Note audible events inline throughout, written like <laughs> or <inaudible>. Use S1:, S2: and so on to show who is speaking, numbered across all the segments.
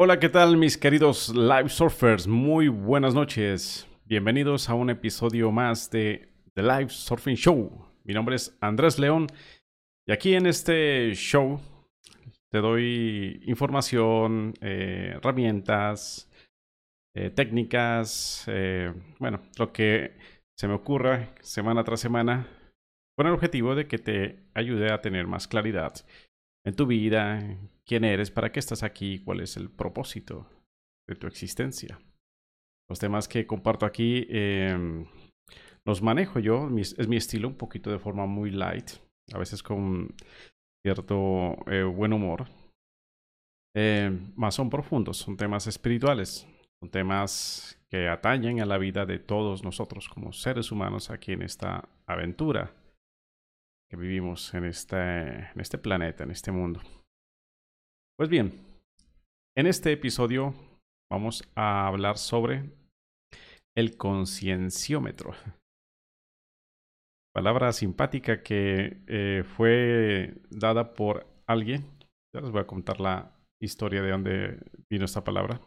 S1: Hola, ¿qué tal mis queridos live surfers? Muy buenas noches. Bienvenidos a un episodio más de The Live Surfing Show. Mi nombre es Andrés León y aquí en este show te doy información, eh, herramientas, eh, técnicas, eh, bueno, lo que se me ocurra semana tras semana con el objetivo de que te ayude a tener más claridad en tu vida, quién eres, para qué estás aquí, cuál es el propósito de tu existencia. Los temas que comparto aquí em, los manejo yo, es mi estilo, un poquito de forma muy light, a veces con cierto eh, buen humor. Em, más son profundos, son temas espirituales, son temas que atañen a la vida de todos nosotros como seres humanos aquí en esta aventura que vivimos en este, en este planeta, en este mundo. Pues bien, en este episodio vamos a hablar sobre el concienciómetro. Palabra simpática que eh, fue dada por alguien. Ya les voy a contar la historia de dónde vino esta palabra.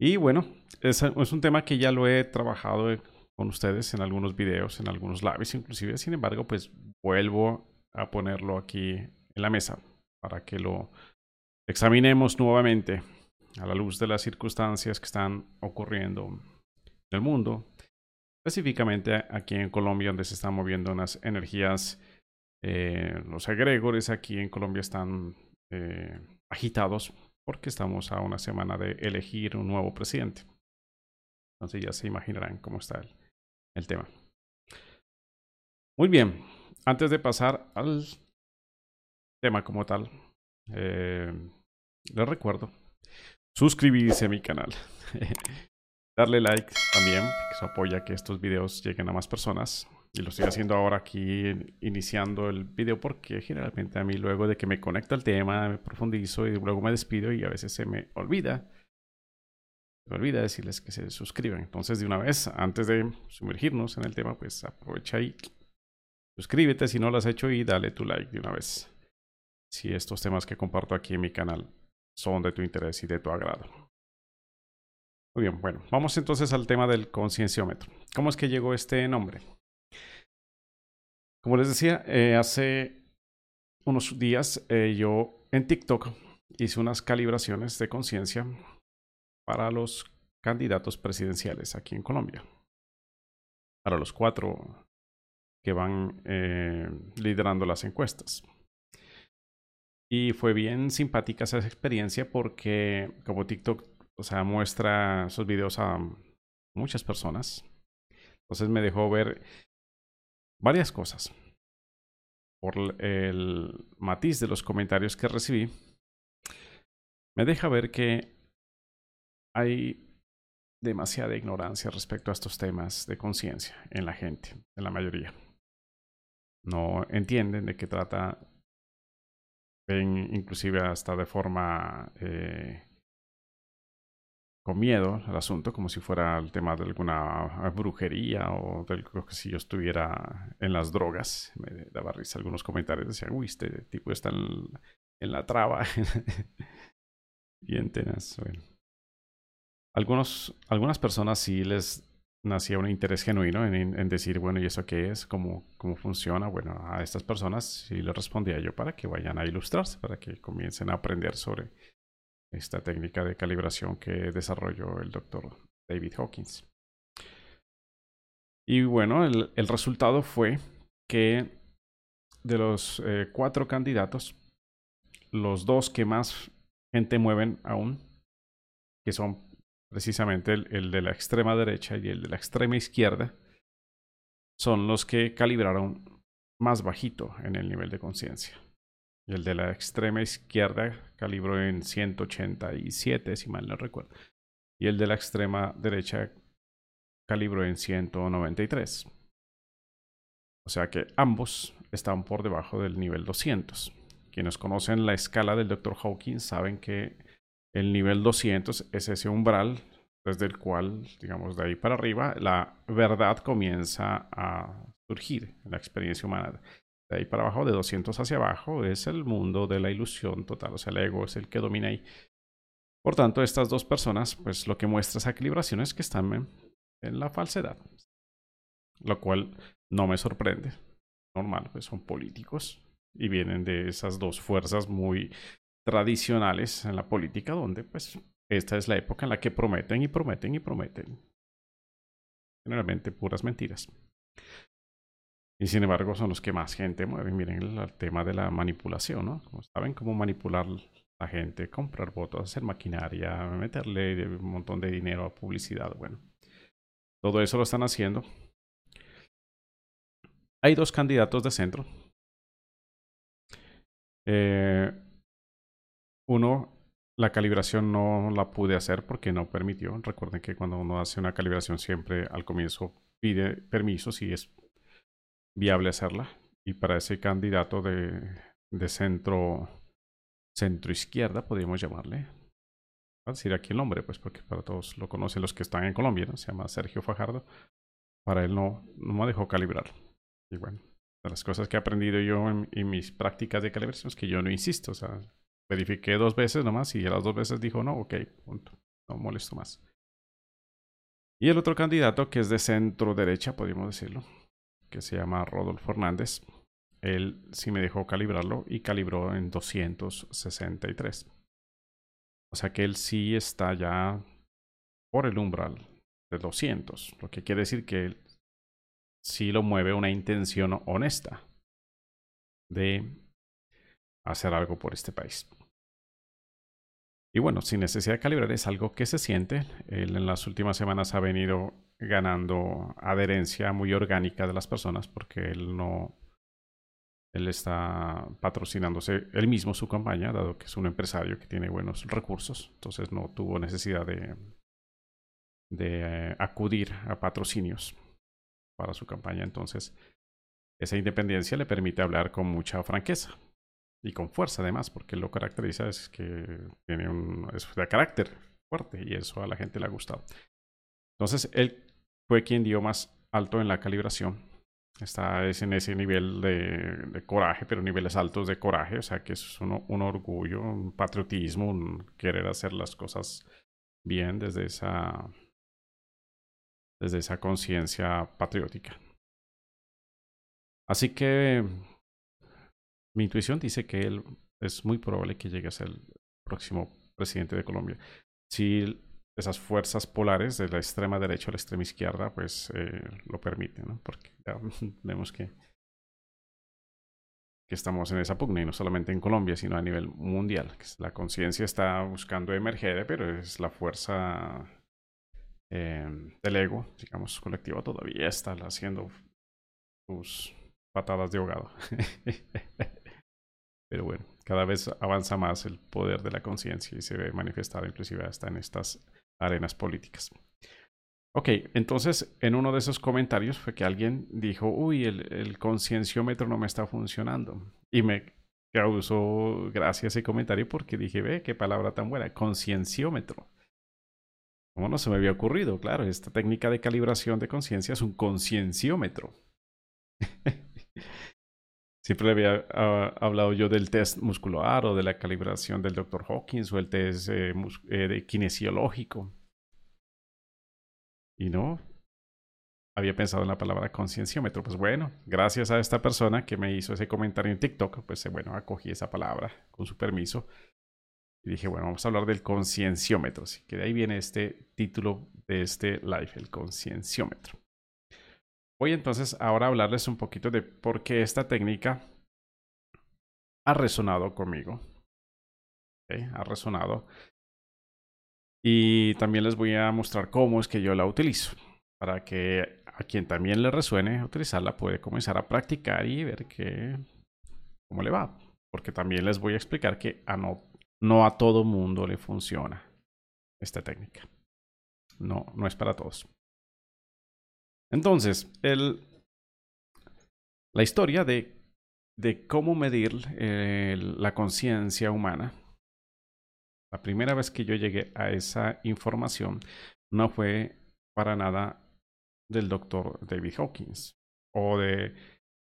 S1: Y bueno, es, es un tema que ya lo he trabajado con ustedes en algunos videos, en algunos lives inclusive. Sin embargo, pues vuelvo a ponerlo aquí en la mesa para que lo examinemos nuevamente a la luz de las circunstancias que están ocurriendo en el mundo, específicamente aquí en Colombia, donde se están moviendo unas energías, eh, los egregores aquí en Colombia están eh, agitados porque estamos a una semana de elegir un nuevo presidente. Entonces ya se imaginarán cómo está el, el tema. Muy bien, antes de pasar al tema como tal, eh, les recuerdo suscribirse a mi canal, <laughs> darle like también, que eso apoya que estos videos lleguen a más personas. Y lo estoy haciendo ahora aquí, iniciando el video, porque generalmente a mí luego de que me conecto al tema, me profundizo y luego me despido y a veces se me olvida me olvida decirles que se suscriban. Entonces, de una vez, antes de sumergirnos en el tema, pues aprovecha y suscríbete si no lo has hecho y dale tu like de una vez. Si estos temas que comparto aquí en mi canal son de tu interés y de tu agrado. Muy bien, bueno, vamos entonces al tema del concienciómetro. ¿Cómo es que llegó este nombre? Como les decía, eh, hace unos días eh, yo en TikTok hice unas calibraciones de conciencia para los candidatos presidenciales aquí en Colombia. Para los cuatro que van eh, liderando las encuestas. Y fue bien simpática esa experiencia porque como TikTok, o sea, muestra esos videos a muchas personas. Entonces me dejó ver varias cosas. Por el matiz de los comentarios que recibí, me deja ver que hay demasiada ignorancia respecto a estos temas de conciencia en la gente, en la mayoría. No entienden de qué trata, ven inclusive hasta de forma eh, con miedo al asunto, como si fuera el tema de alguna brujería o de algo que si yo estuviera en las drogas. Me daba risa algunos comentarios, decían, uy, este tipo está en, la traba. <laughs> Bien tenaz. Bueno algunos, algunas personas sí les nacía un interés genuino en, decir, bueno, ¿y eso qué es? ¿Cómo, ¿Cómo funciona? Bueno, a estas personas sí les respondía yo para que vayan a ilustrarse, para que comiencen a aprender sobre esta técnica de calibración que desarrolló el doctor David Hawkins. Y bueno, el, el resultado fue que de los eh, cuatro candidatos, los dos que más gente mueven aún, que son precisamente el, de la extrema derecha y el de la extrema izquierda, son los que calibraron más bajito en el nivel de conciencia. El de la extrema izquierda calibró en 187, si mal no recuerdo. Y el de la extrema derecha calibró en 193. O sea que ambos están por debajo del nivel 200. Quienes conocen la escala del Dr. Hawkins saben que el nivel 200 es ese umbral desde el cual, digamos, de ahí para arriba, la verdad comienza a surgir en la experiencia humana. De ahí para abajo, de 200 hacia abajo, es el mundo de la ilusión total. O sea, el ego es el que domina ahí. Por tanto, estas dos personas, pues lo que muestra esa equilibración es que están en, la falsedad. Lo cual no me sorprende. Normal, pues son políticos y vienen de esas dos fuerzas muy tradicionales en la política, donde pues esta es la época en la que prometen y prometen y prometen. Generalmente puras mentiras. Y sin embargo son los que más gente mueven. Miren el, tema de la manipulación, ¿no? Como saben cómo manipular la gente, comprar votos, hacer maquinaria, meterle un montón de dinero a publicidad. Bueno, todo eso lo están haciendo. Hay dos candidatos de centro. Eh, uno, la calibración no la pude hacer porque no permitió. Recuerden que cuando uno hace una calibración siempre al comienzo pide permiso si es viable hacerla. Y para ese candidato de, centro, izquierda, podríamos llamarle. a decir aquí el nombre, pues porque para todos lo conocen los que están en Colombia, se llama Sergio Fajardo. Para él no, no me dejó calibrar. Y bueno, las cosas que he aprendido yo en, en mis prácticas de calibración es que yo no insisto, o sea, verifiqué dos veces nomás y a las dos veces dijo no, ok, punto, no molesto más. Y el otro candidato que es de centro derecha, podríamos decirlo, que se llama Rodolfo Hernández. Él sí me dejó calibrarlo y calibró en 263. O sea que él sí está ya por el umbral de 200, lo que quiere decir que él sí lo mueve una intención honesta de hacer algo por este país. Y bueno, sin necesidad de calibrar es algo que se siente. Él en las últimas semanas ha venido ganando adherencia muy orgánica de las personas porque él no, él está patrocinándose él mismo su campaña, dado que es un empresario que tiene buenos recursos, entonces no tuvo necesidad de, de eh, acudir a patrocinios para su campaña. Entonces, esa independencia le permite hablar con mucha franqueza y con fuerza además, porque lo caracteriza es que tiene un es de carácter fuerte y eso a la gente le ha gustado. Entonces, él fue quien dio más alto en la calibración. Está es en ese nivel de, coraje, pero niveles altos de coraje, o sea que es un, un orgullo, un patriotismo, un querer hacer las cosas bien desde esa, desde esa conciencia patriótica. Así que mi intuición dice que él es muy probable que llegue a ser el próximo presidente de Colombia. Si esas fuerzas polares de la extrema derecha a la extrema izquierda, pues eh, lo permiten, ¿no? Porque ya <laughs> vemos que, que estamos en esa pugna y no solamente en Colombia, sino a nivel mundial. La conciencia está buscando emerger, pero es la fuerza eh, del ego, digamos, colectivo, todavía está haciendo sus patadas de ahogado. <laughs> Pero bueno, cada vez avanza más el poder de la conciencia y se ve manifestado inclusive hasta en estas arenas políticas. Ok, entonces en uno de esos comentarios fue que alguien dijo, uy, el, el concienciómetro no me está funcionando. Y me causó gracia ese comentario porque dije, ve, qué palabra tan buena, concienciómetro. ¿Cómo no se me había ocurrido? Claro, esta técnica de calibración de conciencia es un concienciómetro. <laughs> Siempre había ah, hablado yo del test muscular o de la calibración del Dr. Hawkins o el test eh, eh, de kinesiológico. Y no, había pensado en la palabra concienciómetro. Pues bueno, gracias a esta persona que me hizo ese comentario en TikTok, pues eh, bueno, acogí esa palabra con su permiso. Y dije, bueno, vamos a hablar del concienciómetro. Así que de ahí viene este título de este live, el concienciómetro. Voy entonces ahora a hablarles un poquito de por qué esta técnica ha resonado conmigo. Ha resonado. Y también les voy a mostrar cómo es que yo la utilizo. Para que a quien también le resuene utilizarla puede comenzar a practicar y ver que, cómo le va. Porque también les voy a explicar que a no, no a todo mundo le funciona esta técnica. No, no es para todos. Entonces, la historia de, cómo medir eh, la conciencia humana, la primera vez que yo llegué a esa información no fue para nada del doctor David Hawkins o de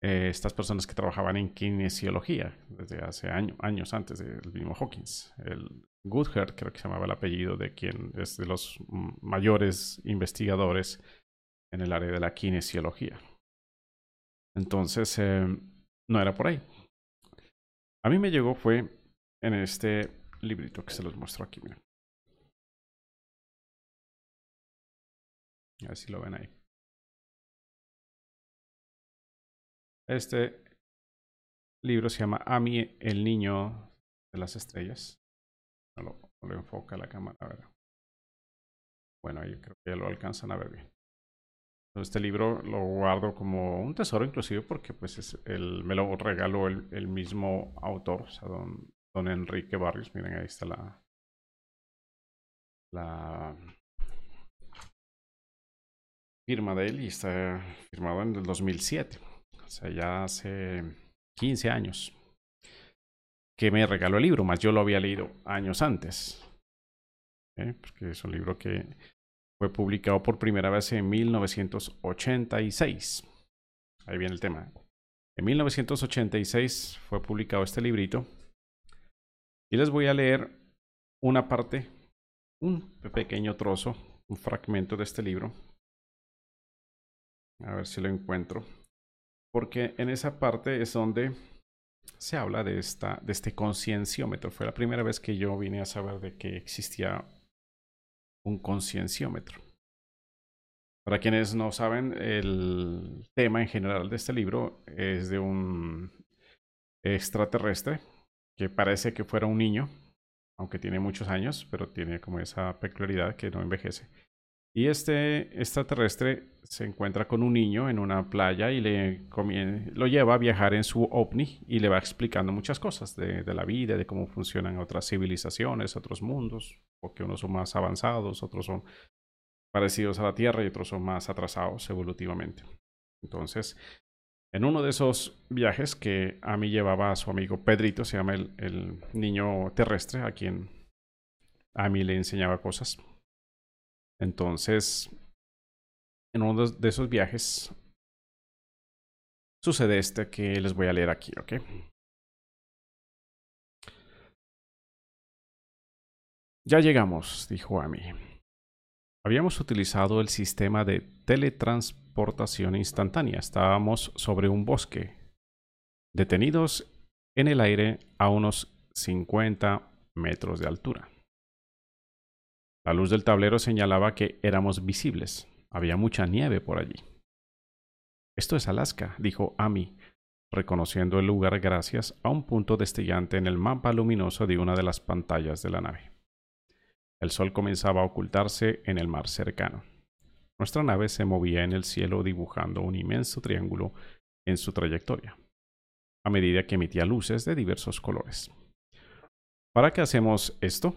S1: eh, estas personas que trabajaban en kinesiología desde hace años antes del mismo Hawkins. El Goodhart, creo que se llamaba el apellido de quien es de los mayores investigadores en el área de la kinesiología. Entonces, eh, no era por ahí. A mí me llegó fue en este librito que se los muestro aquí. Miren. A ver si lo ven ahí. Este libro se llama Ami, el niño de las estrellas. No lo, enfoca la cámara. A. Bueno, ahí creo que ya lo alcanzan a ver bien. Este libro lo guardo como un tesoro inclusive porque pues es el, me lo regaló el, mismo autor, don, Enrique Barrios. Miren, ahí está la, la firma de él y está firmado en el 2007. O sea, ya hace 15 años que me regaló el libro, más yo lo había leído años antes. ¿eh? Porque es un libro que fue publicado por primera vez en 1986. Ahí viene el tema. En 1986 fue publicado este librito. Y les voy a leer una parte, un pequeño trozo, un fragmento de este libro. A ver si lo encuentro. Porque en esa parte es donde se habla de, esta, de este concienciómetro. Fue la primera vez que yo vine a saber de que existía un concienciómetro. Para quienes no saben, el tema en general de este libro es de un extraterrestre que parece que fuera un niño, aunque tiene muchos años, pero tiene como esa peculiaridad que no envejece. Y este extraterrestre se encuentra con un niño en una playa y le lo lleva a viajar en su ovni y le va explicando muchas cosas de, la vida, de cómo funcionan otras civilizaciones, otros mundos, porque unos son más avanzados, otros son parecidos a la Tierra y otros son más atrasados evolutivamente. Entonces, en uno de esos viajes que a mí llevaba a su amigo Pedrito, se llama el, el niño terrestre, a quien a mí le enseñaba cosas entonces, en uno de esos viajes sucede este que les voy a leer aquí, ¿ok? Ya llegamos, dijo Amy. Habíamos utilizado el sistema de teletransportación instantánea. Estábamos sobre un bosque, detenidos en el aire a unos 50 metros de altura. La luz del tablero señalaba que éramos visibles. Había mucha nieve por allí. Esto es Alaska, dijo Amy, reconociendo el lugar gracias a un punto destellante en el mapa luminoso de una de las pantallas de la nave. El sol comenzaba a ocultarse en el mar cercano. Nuestra nave se movía en el cielo dibujando un inmenso triángulo en su trayectoria, a medida que emitía luces de diversos colores. ¿Para qué hacemos esto?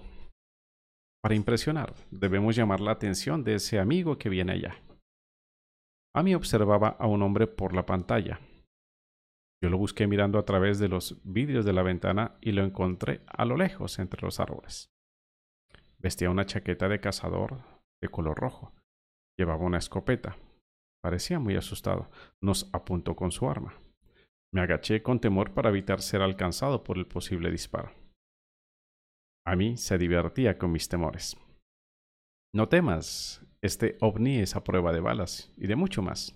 S1: Para impresionar, debemos llamar la atención de ese amigo que viene allá. Amy observaba a un hombre por la pantalla. Yo lo busqué mirando a través de los vidrios de la ventana y lo encontré a lo lejos entre los árboles. Vestía una chaqueta de cazador de color rojo. Llevaba una escopeta. Parecía muy asustado. Nos apuntó con su arma. Me agaché con temor para evitar ser alcanzado por el posible disparo. A mí se divertía con mis temores. No temas, este ovni es a prueba de balas y de mucho más.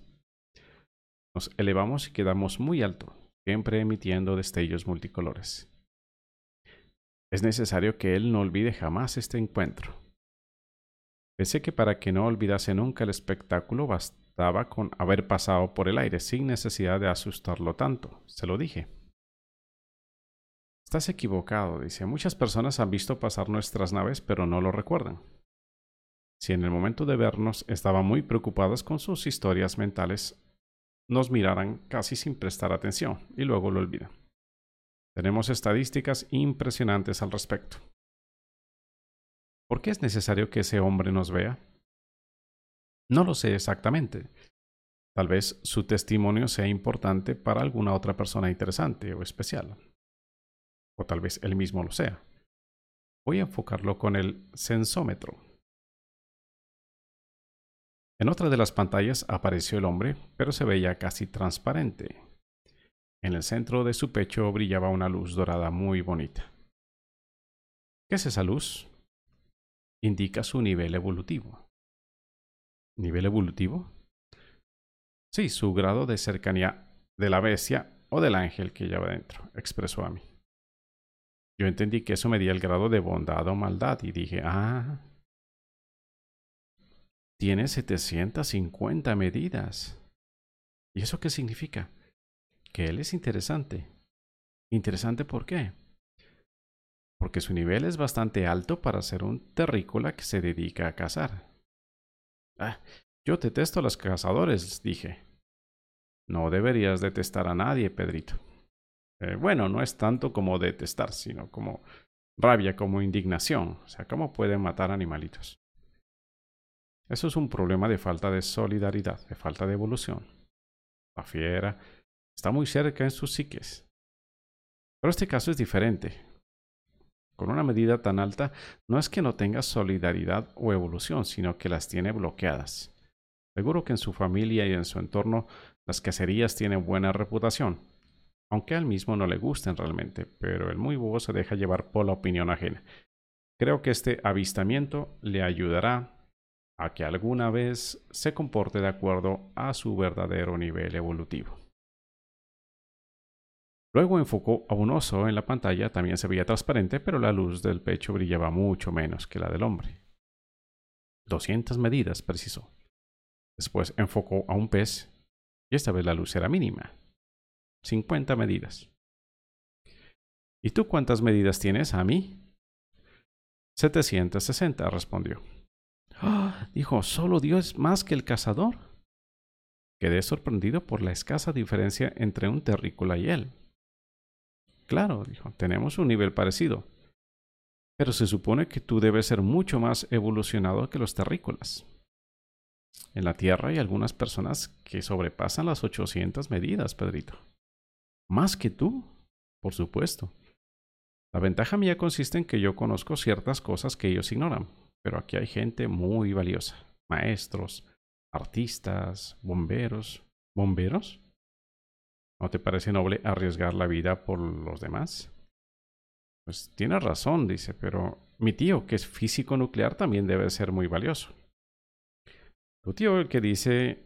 S1: Nos elevamos y quedamos muy alto, siempre emitiendo destellos multicolores. Es necesario que él no olvide jamás este encuentro. Pensé que para que no olvidase nunca el espectáculo bastaba con haber pasado por el aire sin necesidad de asustarlo tanto, se lo dije. Estás equivocado, dice. Muchas personas han visto pasar nuestras naves, pero no lo recuerdan. Si en el momento de vernos estaban muy preocupadas con sus historias mentales, nos miraran casi sin prestar atención y luego lo olvidan. Tenemos estadísticas impresionantes al respecto. ¿Por qué es necesario que ese hombre nos vea? No lo sé exactamente. Tal vez su testimonio sea importante para alguna otra persona interesante o especial o tal vez él mismo lo sea. Voy a enfocarlo con el sensómetro. En otra de las pantallas apareció el hombre, pero se veía casi transparente. En el centro de su pecho brillaba una luz dorada muy bonita. ¿Qué es esa luz? Indica su nivel evolutivo. ¿Nivel evolutivo? Sí, su grado de cercanía de la bestia o del ángel que lleva dentro, expresó a mí. Yo entendí que eso medía el grado de bondad o maldad y dije, ah, tiene 750 medidas. ¿Y eso qué significa? Que él es interesante. ¿Interesante por qué? Porque su nivel es bastante alto para ser un terrícola que se dedica a cazar. Ah, yo detesto a los cazadores, dije. No deberías detestar a nadie, Pedrito. Eh, bueno, no es tanto como detestar, sino como rabia, como indignación. O sea, ¿cómo pueden matar animalitos? Eso es un problema de falta de solidaridad, de falta de evolución. La fiera está muy cerca en sus psiques. Pero este caso es diferente. Con una medida tan alta, no es que no tenga solidaridad o evolución, sino que las tiene bloqueadas. Seguro que en su familia y en su entorno las cacerías tienen buena reputación, aunque a él mismo no le gusten realmente, pero el muy bobo se deja llevar por la opinión ajena. Creo que este avistamiento le ayudará a que alguna vez se comporte de acuerdo a su verdadero nivel evolutivo. Luego enfocó a un oso en la pantalla, también se veía transparente, pero la luz del pecho brillaba mucho menos que la del hombre. 200 medidas, precisó. Después enfocó a un pez, y esta vez la luz era mínima. 50 medidas. ¿Y tú cuántas medidas tienes, a mí? 760, respondió. ¡Ah! dijo, ¿solo Dios es más que el cazador? Quedé sorprendido por la escasa diferencia entre un terrícola y él. Claro, dijo, tenemos un nivel parecido. Pero se supone que tú debes ser mucho más evolucionado que los terrícolas. En la Tierra hay algunas personas que sobrepasan las 800 medidas, Pedrito. ¿Más que tú? Por supuesto. La ventaja mía consiste en que yo conozco ciertas cosas que ellos ignoran, pero aquí hay gente muy valiosa. Maestros, artistas, bomberos. ¿Bomberos? ¿No te parece noble arriesgar la vida por los demás? Pues tiene razón, dice, pero mi tío, que es físico nuclear, también debe ser muy valioso. ¿Tu tío el que dice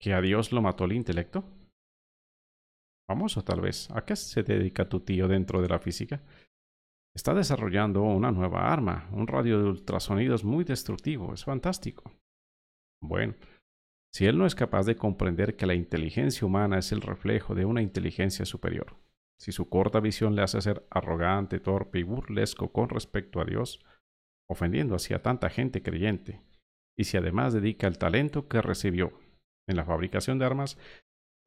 S1: que a Dios lo mató el intelecto? Vamos, o tal vez, ¿a qué se dedica tu tío dentro de la física? Está desarrollando una nueva arma, un radio de ultrasonidos muy destructivo, es fantástico. Bueno, si él no es capaz de comprender que la inteligencia humana es el reflejo de una inteligencia superior, si su corta visión le hace ser arrogante, torpe y burlesco con respecto a Dios, ofendiendo así a tanta gente creyente, y si además dedica el talento que recibió en la fabricación de armas,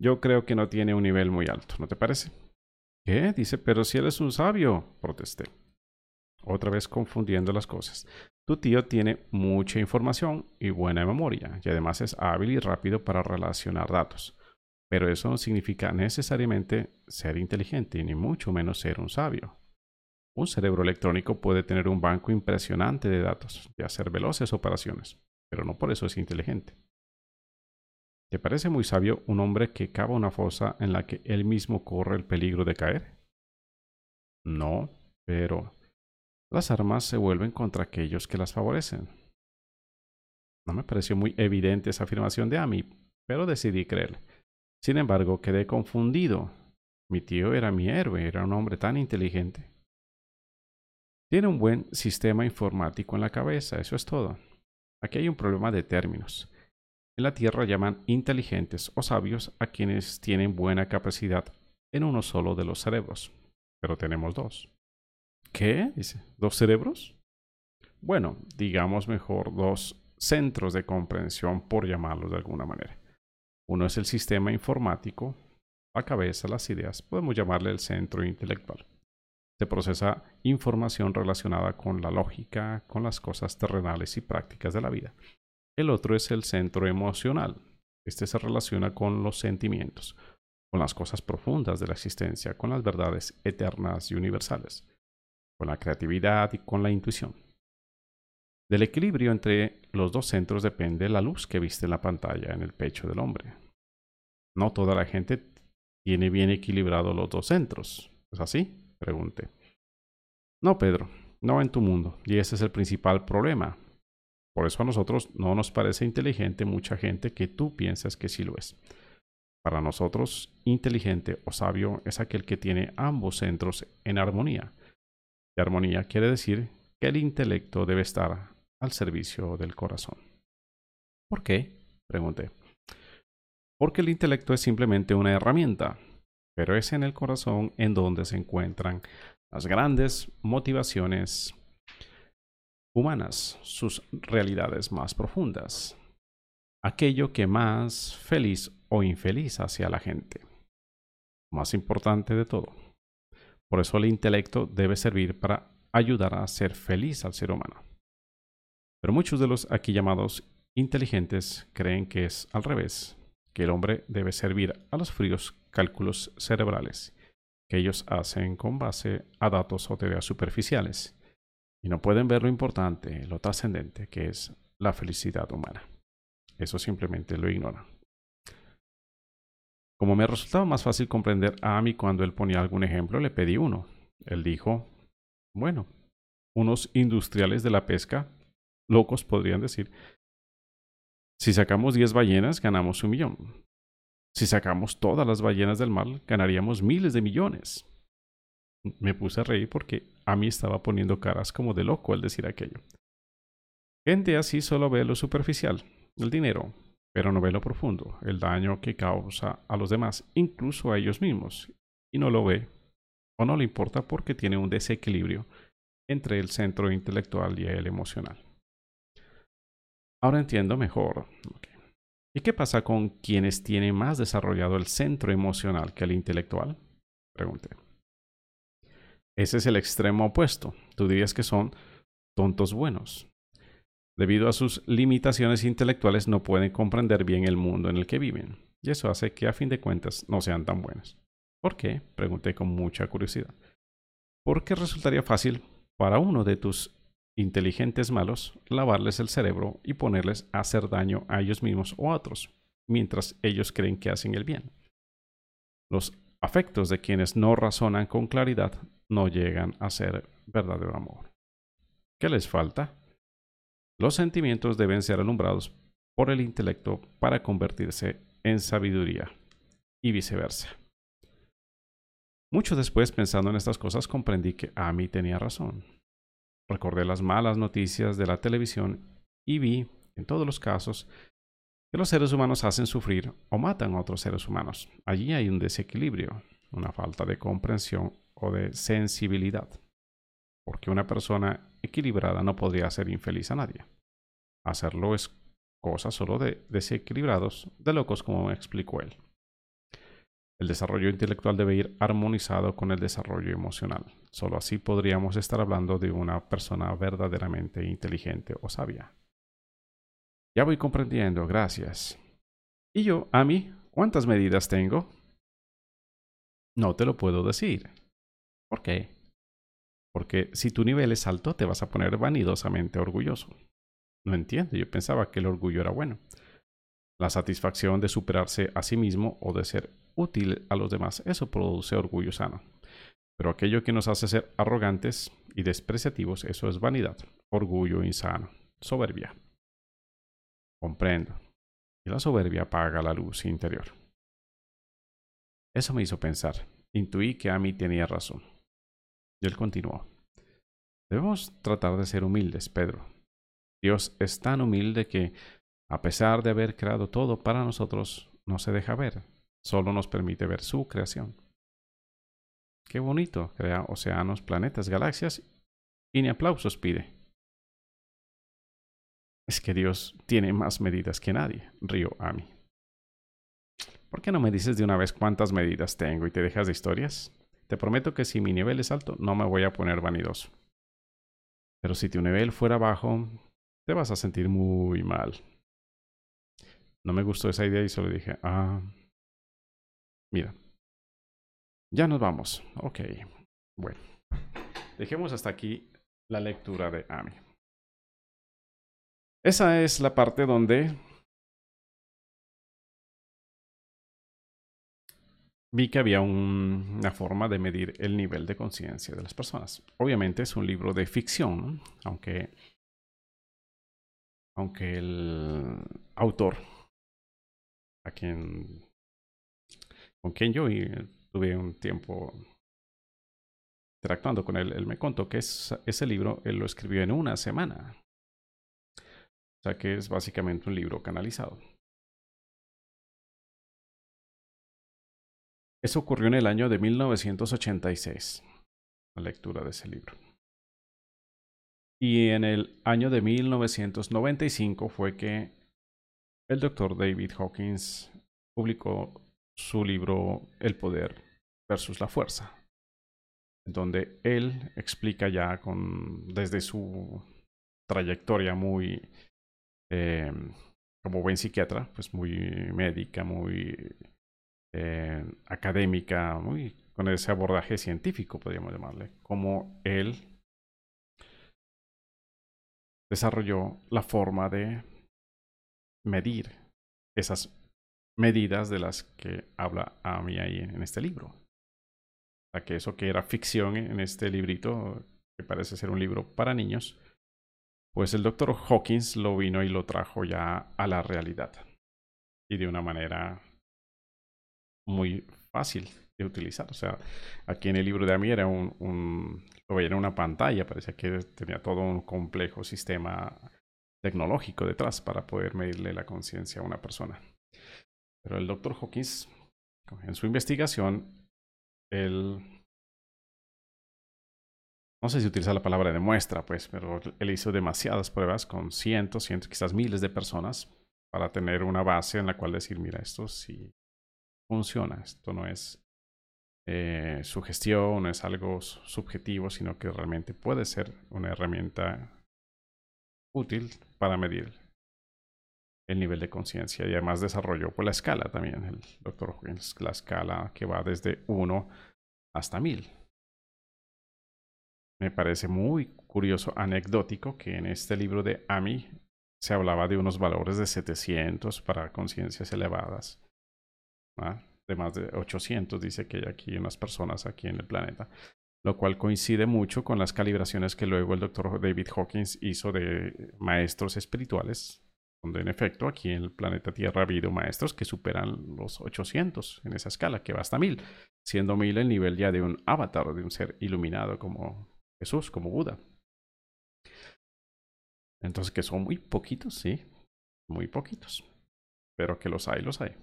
S1: yo creo que no tiene un nivel muy alto, ¿no te parece? ¿Qué? Dice, pero si él es un sabio, protesté. Otra vez confundiendo las cosas. Tu tío tiene mucha información y buena memoria, y además es hábil y rápido para relacionar datos. Pero eso no significa necesariamente ser inteligente, ni mucho menos ser un sabio. Un cerebro electrónico puede tener un banco impresionante de datos y hacer veloces operaciones, pero no por eso es inteligente. ¿Te parece muy sabio un hombre que cava una fosa en la que él mismo corre el peligro de caer? No, pero las armas se vuelven contra aquellos que las favorecen. No me pareció muy evidente esa afirmación de Amy, pero decidí creer. Sin embargo, quedé confundido. Mi tío era mi héroe, era un hombre tan inteligente. Tiene un buen sistema informático en la cabeza, eso es todo. Aquí hay un problema de términos. En la Tierra llaman inteligentes o sabios a quienes tienen buena capacidad en uno solo de los cerebros, pero tenemos dos. ¿Qué? Dice, ¿dos cerebros? Bueno, digamos mejor dos centros de comprensión, por llamarlos de alguna manera. Uno es el sistema informático, la cabeza, las ideas, podemos llamarle el centro intelectual. Se procesa información relacionada con la lógica, con las cosas terrenales y prácticas de la vida. El otro es el centro emocional. Este se relaciona con los sentimientos, con las cosas profundas de la existencia, con las verdades eternas y universales con la creatividad y con la intuición. Del equilibrio entre los dos centros depende la luz que viste en la pantalla en el pecho del hombre. No toda la gente tiene bien equilibrados los dos centros. ¿Es así? Pregunté. No, Pedro, no en tu mundo, y ese es el principal problema. Por eso a nosotros no nos parece inteligente mucha gente que tú piensas que sí lo es. Para nosotros, inteligente o sabio es aquel que tiene ambos centros en armonía. Y armonía quiere decir que el intelecto debe estar al servicio del corazón. ¿Por qué? Pregunté. Porque el intelecto es simplemente una herramienta, pero es en el corazón en donde se encuentran las grandes motivaciones humanas, sus realidades más profundas, aquello que más feliz o infeliz hacia la gente. Más importante de todo. Por eso el intelecto debe servir para ayudar a ser feliz al ser humano. Pero muchos de los aquí llamados inteligentes creen que es al revés, que el hombre debe servir a los fríos cálculos cerebrales que ellos hacen con base a datos o teorías superficiales y no pueden ver lo importante, lo trascendente que es la felicidad humana. Eso simplemente lo ignoran. Como me resultaba más fácil comprender a Ami cuando él ponía algún ejemplo, le pedí uno. Él dijo, bueno, unos industriales de la pesca, locos podrían decir, si sacamos 10 ballenas, ganamos un millón. Si sacamos todas las ballenas del mar, ganaríamos miles de millones. Me puse a reír porque a mí estaba poniendo caras como de loco al decir aquello. Gente así solo ve lo superficial, el dinero, pero no ve lo profundo, el daño que causa a los demás, incluso a ellos mismos, y no lo ve o no le importa porque tiene un desequilibrio entre el centro intelectual y el emocional. Ahora entiendo mejor. ¿Y qué pasa con quienes tienen más desarrollado el centro emocional que el intelectual? Pregunté. Ese es el extremo opuesto. Tú dirías que son tontos buenos. Debido a sus limitaciones intelectuales no pueden comprender bien el mundo en el que viven. Y eso hace que a fin de cuentas no sean tan buenos. ¿Por qué? Pregunté con mucha curiosidad. Porque resultaría fácil para uno de tus inteligentes malos lavarles el cerebro y ponerles a hacer daño a ellos mismos o a otros, mientras ellos creen que hacen el bien. Los afectos de quienes no razonan con claridad no llegan a ser verdadero amor. ¿Qué les falta? Los sentimientos deben ser alumbrados por el intelecto para convertirse en sabiduría y viceversa. Mucho después, pensando en estas cosas, comprendí que Amy tenía razón. Recordé las malas noticias de la televisión y vi, en todos los casos, que los seres humanos hacen sufrir o matan a otros seres humanos. Allí hay un desequilibrio, una falta de comprensión de sensibilidad porque una persona equilibrada no podría hacer infeliz a nadie. Hacerlo es cosa solo de desequilibrados, de locos como explicó él. El desarrollo intelectual debe ir armonizado con el desarrollo emocional. Solo así podríamos estar hablando de una persona verdaderamente inteligente o sabia. Ya voy comprendiendo, gracias. ¿Y yo, a mí, cuántas medidas tengo? No te lo puedo decir. ¿Por qué? Porque si tu nivel es alto, te vas a poner vanidosamente orgulloso. No entiendo, yo pensaba que el orgullo era bueno. La satisfacción de superarse a sí mismo o de ser útil a los demás, eso produce orgullo sano. Pero aquello que nos hace ser arrogantes y despreciativos, eso es vanidad, orgullo insano, soberbia. Comprendo. Y la soberbia apaga la luz interior. Eso me hizo pensar. Intuí que a mí tenía razón. Y él continuó. Debemos tratar de ser humildes, Pedro. Dios es tan humilde que, a pesar de haber creado todo para nosotros, no se deja ver, solo nos permite ver su creación. Qué bonito, crea océanos, planetas, galaxias y ni aplausos pide. Es que Dios tiene más medidas que nadie, río Ami. ¿Por qué no me dices de una vez cuántas medidas tengo y te dejas de historias? Te prometo que si mi nivel es alto, no me voy a poner vanidoso. Pero si tu nivel fuera bajo, te vas a sentir muy mal. No me gustó esa idea y solo dije, ah, mira, ya nos vamos. Ok, bueno, dejemos hasta aquí la lectura de Ami. Esa es la parte donde vi que había una forma de medir el nivel de conciencia de las personas. Obviamente es un libro de ficción, aunque, aunque el autor, a quien, con quien yo tuve un tiempo interactuando con él, él me contó que ese libro él lo escribió en una semana. O sea que es básicamente un libro canalizado. Eso ocurrió en el año de 1986, la lectura de ese libro. Y en el año de 1995 fue que el doctor David Hawkins publicó su libro El poder versus la fuerza, donde él explica ya con, desde su trayectoria muy eh, como buen psiquiatra, pues muy médica, muy eh, académica, muy con ese abordaje científico, podríamos llamarle, como él desarrolló la forma de medir esas medidas de las que habla a mí ahí en este libro. O sea, que eso que era ficción en este librito, que parece ser un libro para niños, pues el doctor Hawkins lo vino y lo trajo ya a la realidad. Y de una manera muy fácil de utilizar. O sea, aquí en el libro de Ami era un, lo veía en una pantalla, parecía que tenía todo un complejo sistema tecnológico detrás para poder medirle la conciencia a una persona. Pero el doctor Hawkins, en su investigación, él, no sé si utiliza la palabra demuestra, pues, pero él hizo demasiadas pruebas con cientos, cientos, quizás miles de personas para tener una base en la cual decir, mira, esto sí funciona. Esto no es eh, sugestión, no es algo subjetivo, sino que realmente puede ser una herramienta útil para medir el nivel de conciencia y además desarrolló pues, la escala también, el doctor Hawkins, la escala que va desde 1 hasta 1000. Me parece muy curioso, anecdótico, que en este libro de AMI se hablaba de unos valores de 700 para conciencias elevadas de más de 800, dice que hay aquí unas personas aquí en el planeta, lo cual coincide mucho con las calibraciones que luego el doctor David Hawkins hizo de maestros espirituales, donde en efecto aquí en el planeta Tierra ha habido maestros que superan los 800 en esa escala, que va hasta 1000, siendo 1000 el nivel ya de un avatar, de un ser iluminado como Jesús, como Buda. Entonces que son muy poquitos, sí, muy poquitos, pero que los hay, los hay.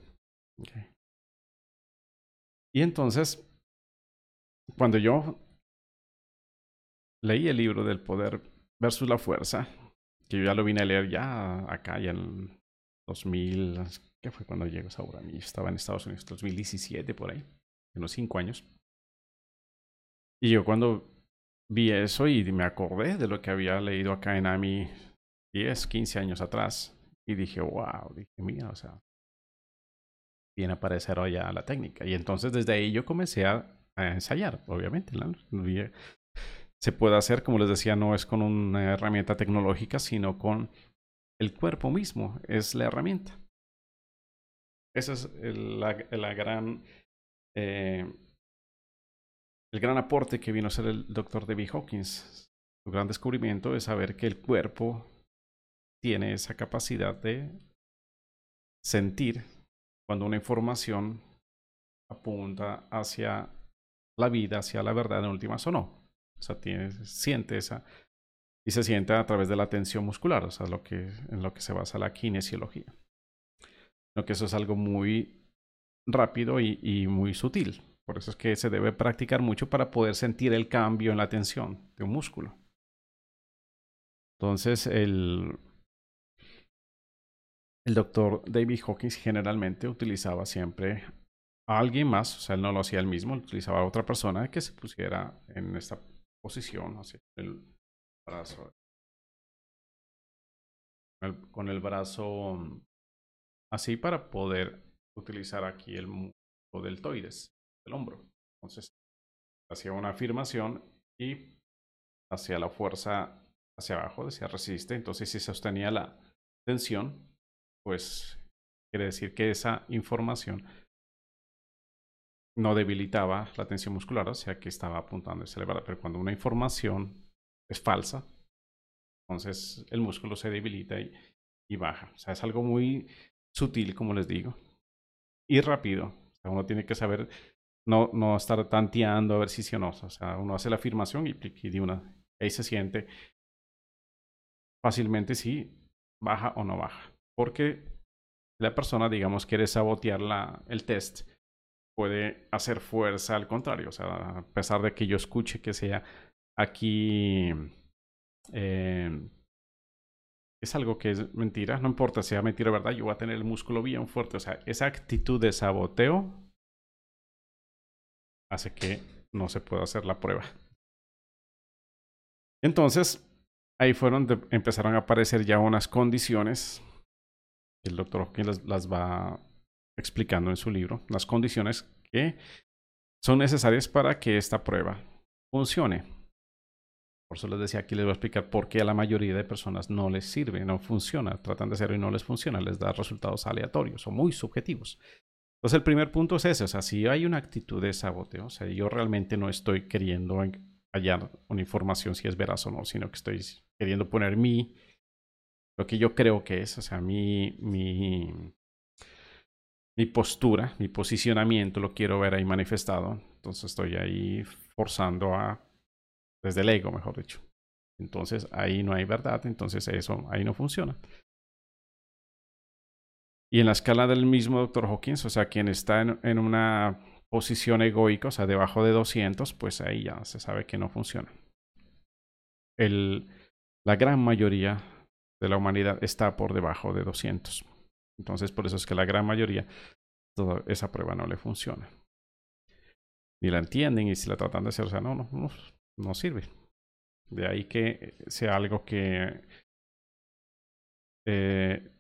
S1: Y entonces, cuando yo leí el libro del poder versus la fuerza, que yo ya lo vine a leer ya acá, ya en 2000, ¿qué fue cuando llegó? Yo estaba en Estados Unidos, 2017 por ahí, unos cinco años. Y yo cuando vi eso y me acordé de lo que había leído acá en AMI 10, 15 años atrás, y dije, wow, dije, mira, o sea, viene a aparecer ya la técnica. Y entonces desde ahí yo comencé a, ensayar, obviamente. Se puede hacer, como les decía, no es con una herramienta tecnológica, sino con el cuerpo mismo, es la herramienta. Ese es el, la, gran, eh, el gran aporte que vino a ser el doctor David Hawkins. Su gran descubrimiento es saber que el cuerpo tiene esa capacidad de sentir cuando una información apunta hacia la vida, hacia la verdad en últimas o no. O sea, siente esa y se siente a través de la tensión muscular, o sea, lo que, en lo que se basa la kinesiología. Lo que eso es algo muy rápido y, y muy sutil. Por eso es que se debe practicar mucho para poder sentir el cambio en la tensión de un músculo. Entonces, el, el doctor David Hawkins generalmente utilizaba siempre a alguien más, o sea, él no lo hacía él mismo, utilizaba a otra persona que se pusiera en esta posición, así, el brazo, con el brazo mm, así para poder utilizar aquí el músculo deltoides, del hombro. Entonces, hacía una afirmación y hacía la fuerza hacia abajo, decía resiste, entonces si sostenía la tensión, pues quiere decir que esa información no debilitaba la tensión muscular, o sea que estaba apuntando a elevar. Pero cuando una información es falsa, entonces el músculo se debilita y, baja. O sea, es algo muy sutil, como les digo, y rápido. Uno tiene que saber no, no estar tanteando a ver si sí o no. O sea, uno hace la afirmación y, y una, ahí se siente fácilmente si baja o no baja. Porque la persona, digamos, quiere sabotear la, el test, puede hacer fuerza al contrario. O sea, a pesar de que yo escuche que sea aquí eh, es algo que es mentira, no importa si sea mentira o verdad, yo voy a tener el músculo bien fuerte. O sea, esa actitud de saboteo hace que no se pueda hacer la prueba. Entonces, ahí fueron, empezaron a aparecer ya unas condiciones, el doctor Hawkins las, va explicando en su libro, las condiciones que son necesarias para que esta prueba funcione. Por eso les decía, aquí les voy a explicar por qué a la mayoría de personas no les sirve, no funciona, tratan de hacerlo y no les funciona, les da resultados aleatorios o muy subjetivos. Entonces el primer punto es ese, o sea, si hay una actitud de saboteo, o sea, yo realmente no estoy queriendo hallar una información si es veraz o no, sino que estoy queriendo poner mi, lo que yo creo que es, o sea, mi, mi, mi postura, mi posicionamiento, lo quiero ver ahí manifestado. Entonces estoy ahí forzando a, desde el ego, mejor dicho. Entonces ahí no hay verdad, entonces eso ahí no funciona. Y en la escala del mismo Dr. Hawkins, o sea, quien está en, en una posición egoica, o sea, debajo de 200, pues ahí ya se sabe que no funciona. El, la gran mayoría de la humanidad está por debajo de 200. Entonces, por eso es que la gran mayoría, toda esa prueba no le funciona. Ni la entienden y si la tratan de hacer, o sea, no, no, no, no sirve. De ahí que sea algo que eh,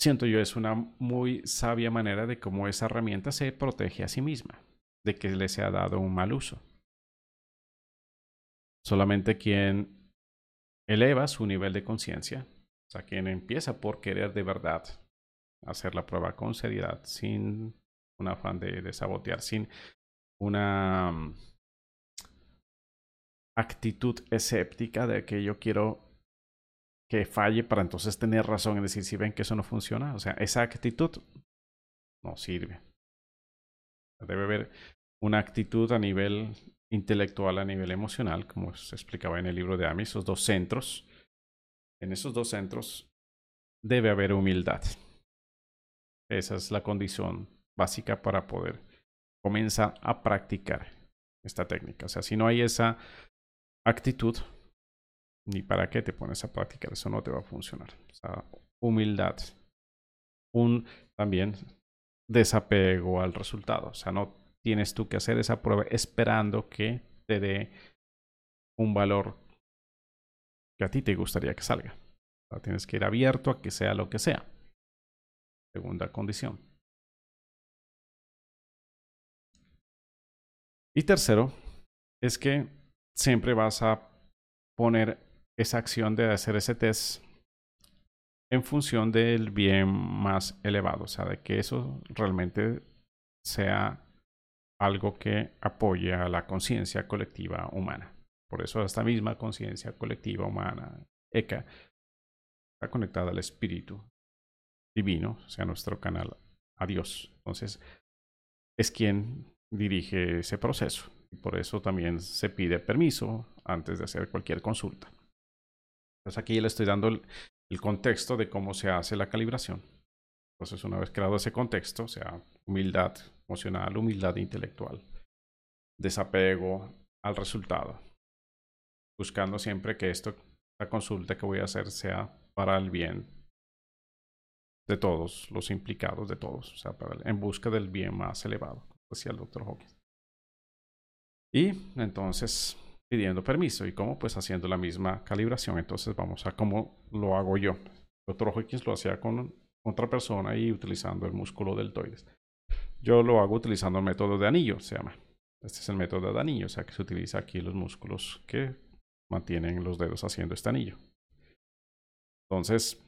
S1: siento yo es una muy sabia manera de cómo esa herramienta se protege a sí misma, de que le sea dado un mal uso. Solamente quien eleva su nivel de conciencia, o sea, quien empieza por querer de verdad hacer la prueba con seriedad, sin un afán de, de sabotear, sin una mm, actitud escéptica de que yo quiero que falle para entonces tener razón en decir si ven que eso no funciona. O sea, esa actitud no sirve. Debe haber una actitud a nivel intelectual, a nivel emocional, como se explicaba en el libro de Ami, esos dos centros. En esos dos centros debe haber humildad. Esa es la condición básica para poder comenzar a practicar esta técnica. O sea, si no hay esa actitud, ni para qué te pones a practicar, eso no te va a funcionar. Humildad. Un también desapego al resultado. O sea, no tienes tú que hacer esa prueba esperando que te dé un valor que a ti te gustaría que salga. Tienes que ir abierto a que sea lo que sea. Segunda condición. Y tercero, es que siempre vas a poner esa acción de hacer ese test en función del bien más elevado, o sea, de que eso realmente sea algo que apoye a la conciencia colectiva humana. Por eso esta misma conciencia colectiva humana, ECA, está conectada al espíritu divino, o sea, nuestro canal a Dios. Entonces, es quien dirige ese proceso. Por eso también se pide permiso antes de hacer cualquier consulta. Entonces aquí le estoy dando el, contexto de cómo se hace la calibración. Entonces una vez creado ese contexto, o sea, humildad emocional, humildad intelectual, desapego al resultado, buscando siempre que esto, la consulta que voy a hacer sea para el bien de todos los implicados, de todos, o sea, en busca del bien más elevado, decía el doctor Hawkins. Y entonces pidiendo permiso. ¿Y cómo? Pues haciendo la misma calibración. Entonces vamos a cómo lo hago yo. El doctor Hawkins lo hacía con otra persona y utilizando el músculo deltoides. Yo lo hago utilizando el método de anillo, se llama. Este es el método de anillo, o sea que se utiliza aquí los músculos que mantienen los dedos haciendo este anillo. Entonces,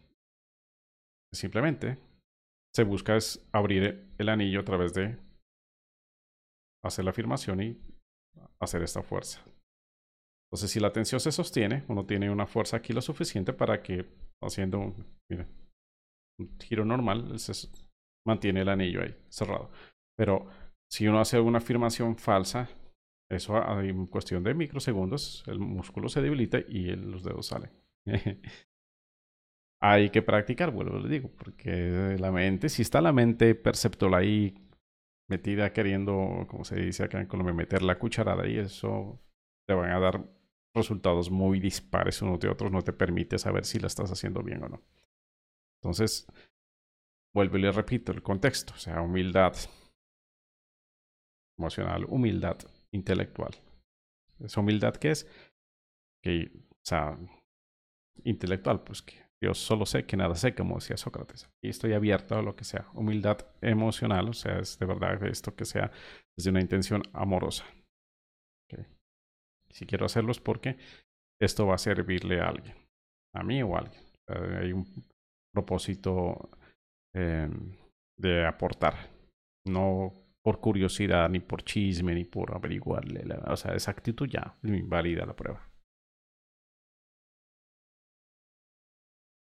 S1: simplemente se busca es abrir el anillo a través de hacer la afirmación y hacer esta fuerza. Entonces, si la tensión se sostiene, uno tiene una fuerza aquí lo suficiente para que haciendo un, un giro normal, se mantiene el anillo ahí cerrado. Pero si uno hace una afirmación falsa, eso en cuestión de microsegundos, el músculo se debilita y los dedos salen. <laughs> Hay que practicar, vuelvo le digo, porque la mente, si está la mente perceptual ahí metida queriendo, como se dice acá en Colombia, meter la cucharada y eso te van a dar resultados muy dispares unos de otros, no te permite saber si la estás haciendo bien o no. Entonces, vuelvo y le repito el contexto, o sea, humildad emocional, humildad intelectual. ¿Esa humildad qué es? Que, o sea, intelectual, pues que yo solo sé que nada sé, como decía Sócrates. Y estoy abierto a lo que sea. Humildad emocional, o sea, es de verdad esto que sea desde una intención amorosa. Si quiero hacerlo es porque esto va a servirle a alguien, a mí o a alguien. hay un propósito em, de aportar, no por curiosidad, ni por chisme, ni por averiguarle. o sea, esa actitud ya invalida la prueba.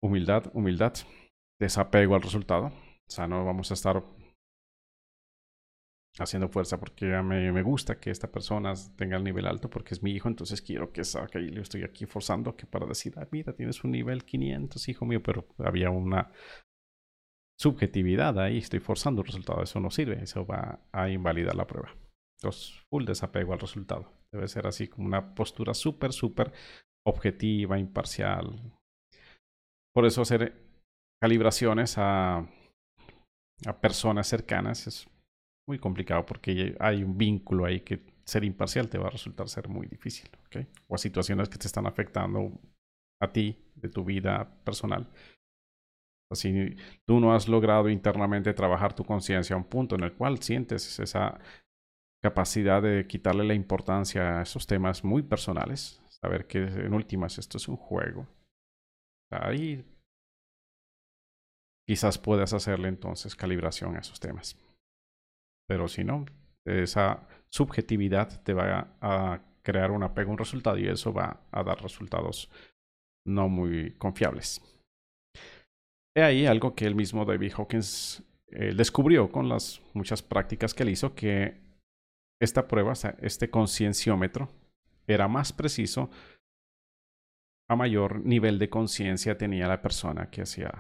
S1: Humildad, humildad, desapego al resultado. O sea, no vamos a estar haciendo fuerza porque me, me, gusta que esta persona tenga el nivel alto porque es mi hijo, entonces quiero que saque y le estoy aquí forzando que para decir, ah, mira, tienes un nivel 500, hijo mío, pero había una subjetividad ahí, estoy forzando el resultado, eso no sirve, eso va a invalidar la prueba. Entonces, full desapego al resultado. Debe ser así como una postura súper, súper objetiva, imparcial, por eso hacer calibraciones a, a personas cercanas es muy complicado porque hay un vínculo ahí que ser imparcial te va a resultar ser muy difícil. O a situaciones que te están afectando a ti, de tu vida personal. Si tú no has logrado internamente trabajar tu conciencia a un punto en el cual sientes esa capacidad de quitarle la importancia a esos temas muy personales, saber que en últimas esto es un juego, Ahí quizás puedas hacerle entonces calibración a esos temas. Pero si no, esa subjetividad te va a crear un apego un resultado y eso va a dar resultados no muy confiables. He ahí algo que el mismo David Hawkins eh, descubrió con las muchas prácticas que él hizo, que esta prueba, este concienciómetro, era más preciso a mayor nivel de conciencia tenía la persona que hacía